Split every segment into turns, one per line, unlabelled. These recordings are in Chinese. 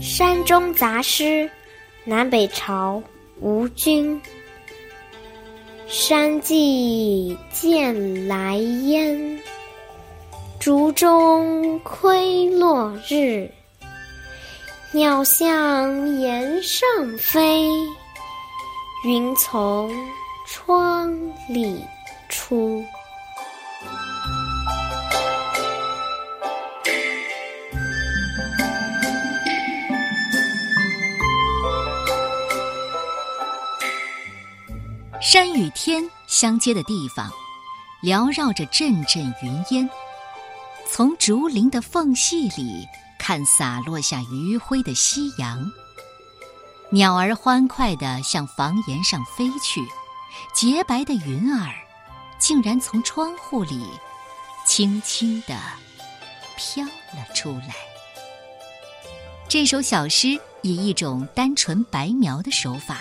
山中杂诗，南北朝，吴君。山际见来烟，竹中窥落日。鸟向檐上飞，云从窗里出。
山与天相接的地方，缭绕着阵阵云烟。从竹林的缝隙里看洒落下余晖的夕阳，鸟儿欢快地向房檐上飞去，洁白的云儿竟然从窗户里轻轻地飘了出来。这首小诗以一种单纯白描的手法。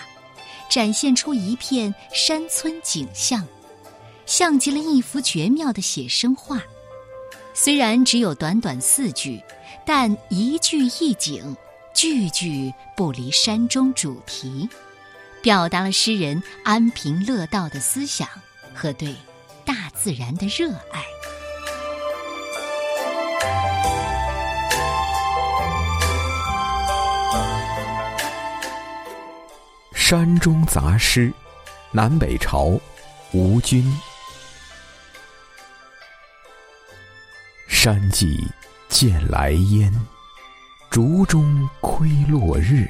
展现出一片山村景象，像极了一幅绝妙的写生画。虽然只有短短四句，但一句一景，句句不离山中主题，表达了诗人安贫乐道的思想和对大自然的热爱。
山中杂诗，南北朝，吴君。山际见来烟，竹中窥落日。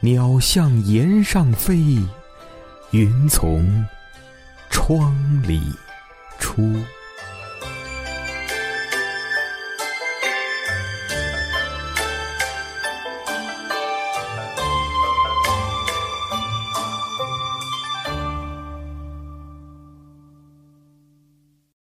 鸟向檐上飞，云从窗里出。